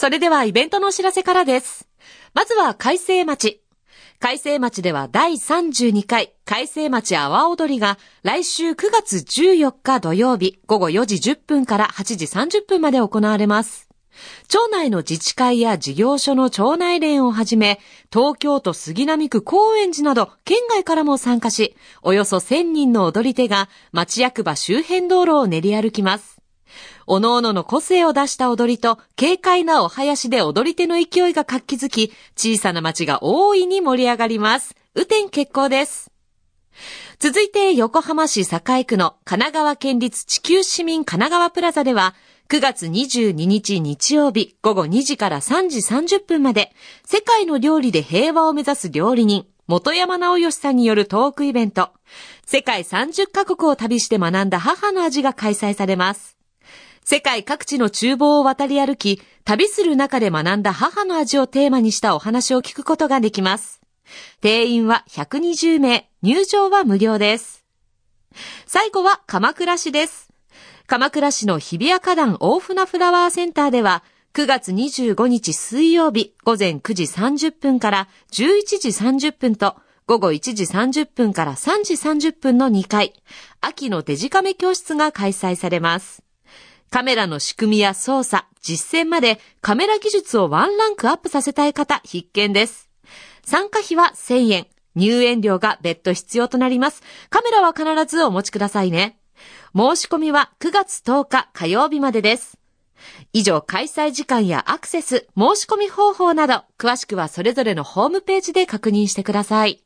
それではイベントのお知らせからです。まずは海星町。海星町では第32回海星町阿波踊りが来週9月14日土曜日午後4時10分から8時30分まで行われます。町内の自治会や事業所の町内連をはじめ、東京都杉並区高円寺など県外からも参加し、およそ1000人の踊り手が町役場周辺道路を練り歩きます。おのおのの個性を出した踊りと軽快なお囃子で踊り手の勢いが活気づき、小さな町が大いに盛り上がります。雨天決行です。続いて横浜市栄区の神奈川県立地球市民神奈川プラザでは、9月22日日曜日午後2時から3時30分まで、世界の料理で平和を目指す料理人、元山直義さんによるトークイベント、世界30カ国を旅して学んだ母の味が開催されます。世界各地の厨房を渡り歩き、旅する中で学んだ母の味をテーマにしたお話を聞くことができます。定員は120名、入場は無料です。最後は鎌倉市です。鎌倉市の日比谷花壇大船フラワーセンターでは、9月25日水曜日午前9時30分から11時30分と、午後1時30分から3時30分の2回、秋のデジカメ教室が開催されます。カメラの仕組みや操作、実践までカメラ技術をワンランクアップさせたい方必見です。参加費は1000円。入園料が別途必要となります。カメラは必ずお持ちくださいね。申し込みは9月10日火曜日までです。以上、開催時間やアクセス、申し込み方法など、詳しくはそれぞれのホームページで確認してください。